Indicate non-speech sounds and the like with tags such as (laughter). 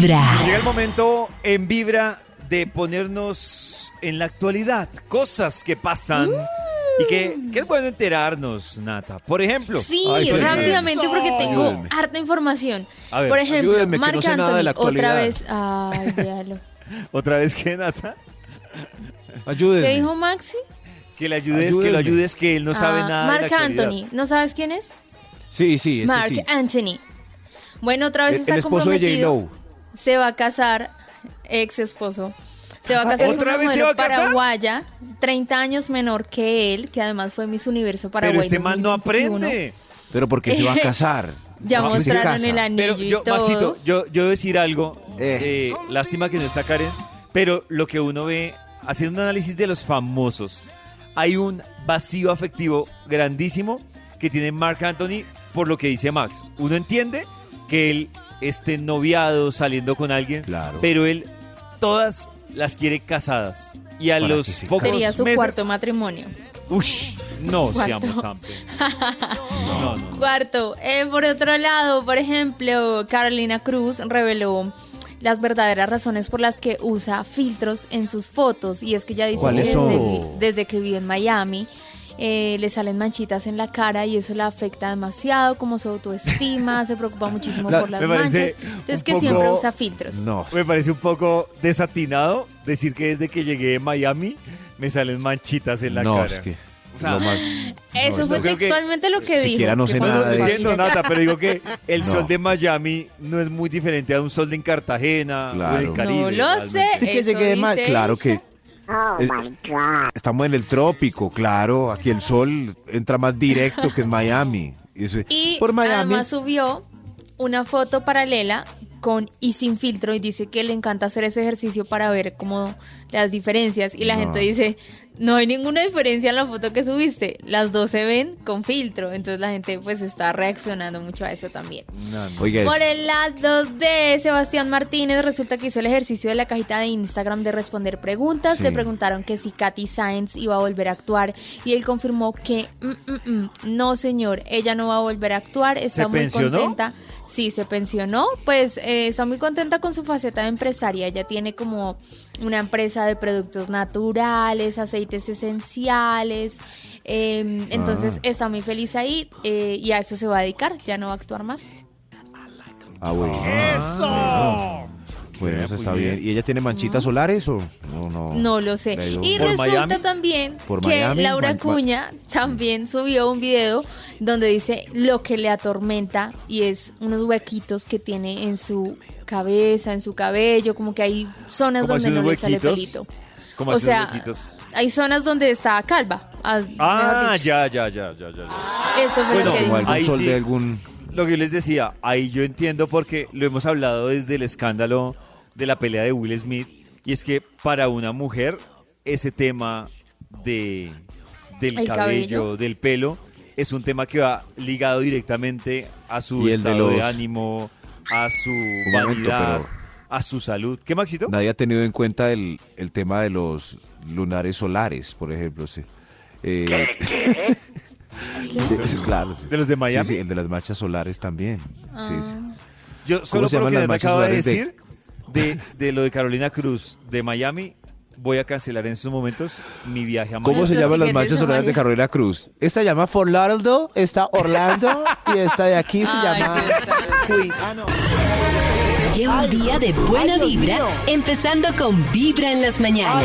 Vibra. Llega el momento en Vibra de ponernos en la actualidad cosas que pasan y que, que es bueno enterarnos, Nata. Por ejemplo, Sí, Ay, rápidamente porque tengo Ayúdenme. harta información. A ver, Por ejemplo, ayúdenme, que Marc no sé nada de la Anthony, otra actualidad. vez. Ay, (laughs) véalo. otra vez que Nata, Ayúdenme. ¿Qué dijo Maxi? que le ayudes, que lo Ayúdenme. ayudes, que él no sabe Ah, nada Marc de la actualidad. Anthony. ¿No sabes quién es? Sí, sí, ese Marc sí. Anthony. Bueno, otra vez El, está el esposo de comprometido. J-Lo. Se va a casar, ex esposo. Se va a casar ¿Otra con una paraguaya, 30 años menor que él, que además fue Miss Universo Paraguay. Pero este man no 2021. aprende. Pero porque se va a (laughs) casar. Ya ¿Por qué se mostraron casa? el anillo Pero y yo, todo. Maxito, yo, decir algo. Eh. eh, lástima que no está Karen. Pero lo que uno ve, haciendo un análisis de los famosos, hay un vacío afectivo grandísimo que tiene Mark Anthony por lo que dice Max. Uno entiende que él esté noviado, saliendo con alguien, Claro. pero él todas las quiere casadas. Y a Para los que se pocos Sería su meses, cuarto matrimonio. Ush, no Cuarto. seamos tan... (laughs) No, no, no. Cuarto, eh, por otro lado, por ejemplo, Carolina Cruz reveló las verdaderas razones por las que usa filtros en sus fotos y es que ella dice que ¿Cuáles desde, desde que vive en Miami eh, le salen manchitas en la cara y eso la afecta demasiado como su autoestima, se preocupa muchísimo La- por las manchas, entonces que poco- siempre usa filtros. No. Me parece un poco desatinado decir que desde que llegué de Miami me salen manchitas en la no, cara. es que O sea, lo más. Eso no, fue no que- textualmente lo que siquiera dijo. no que sé nada no entiendo nada, pero digo que el No. sol de Miami no es muy diferente a un sol de en Cartagena o Claro. del Caribe. No lo sé. Sí que llegué de mal. dice Claro ella. Que. es- Estamos en el trópico, claro. Aquí el sol entra más directo que en (laughs) Miami. Y eso- Y por Miami. además subió una foto paralela con y sin filtro y dice que le encanta hacer ese ejercicio para ver como las diferencias y la No. gente dice no hay ninguna diferencia en la foto que subiste las dos se ven con filtro entonces la gente pues está reaccionando mucho a eso también No, no. Oiga, por el lado de Sebastián Martínez, resulta que hizo el ejercicio de la cajita de Instagram de responder preguntas. Sí. Le preguntaron que si Katy Sainz iba a volver a actuar y él confirmó que mm, mm, mm, no, señor, ella no va a volver a actuar. Está ¿Se muy pensionó? contenta. Sí, se pensionó. Pues eh, está muy contenta con su faceta de empresaria. Ella tiene como una empresa de productos naturales, aceites esenciales. eh, entonces Ah. está muy feliz ahí eh, y a eso se va a dedicar. Ya no va a actuar más. Ah, bueno. Bueno, eso está bien. ¿Y ella tiene manchitas solares o no? No, No lo sé. Y. ¿Por resulta Miami? también ¿Por que Miami? Laura Cuña también subió un video donde dice lo que le atormenta y es unos huequitos que tiene en su cabeza, en su cabello, como que hay zonas ¿Cómo donde no unos le sale huequitos? pelito. ¿Cómo o sea, huequitos? hay zonas donde está calva. ah, Ah, ya, ya, ya, ya, ya. ya. Eso fue Bueno, lo que dijo. algún sol sí. de algún. Lo que yo les decía, ahí yo entiendo porque lo hemos hablado desde el escándalo de la pelea de Will Smith y es que para una mujer ese tema de del El cabello, cabello. del pelo es un tema que va ligado directamente a su de estado de, ánimo, a su momento, vanidad, pero- a su salud. ¿Qué Maxito? Nadie ha tenido en cuenta el, el tema de los lunares solares, por ejemplo. Sí. Eh, (laughs) sí, claro. sí. ¿De los de Miami? Sí, sí, el de las manchas solares también. Sí, sí. Yo solo se por lo llaman que las de solares de- decir de, de lo de Carolina Cruz de Miami, voy a cancelar en estos momentos mi viaje a ¿Cómo Miami. se Estos llaman las manchas de solares de. Carolina Cruz? Esta llama Fort Lauderdale, esta Orlando y esta de aquí se Ay, llama. Queen. Ah, no. Lleva un día de buena vibra, empezando con Vibra en las mañanas.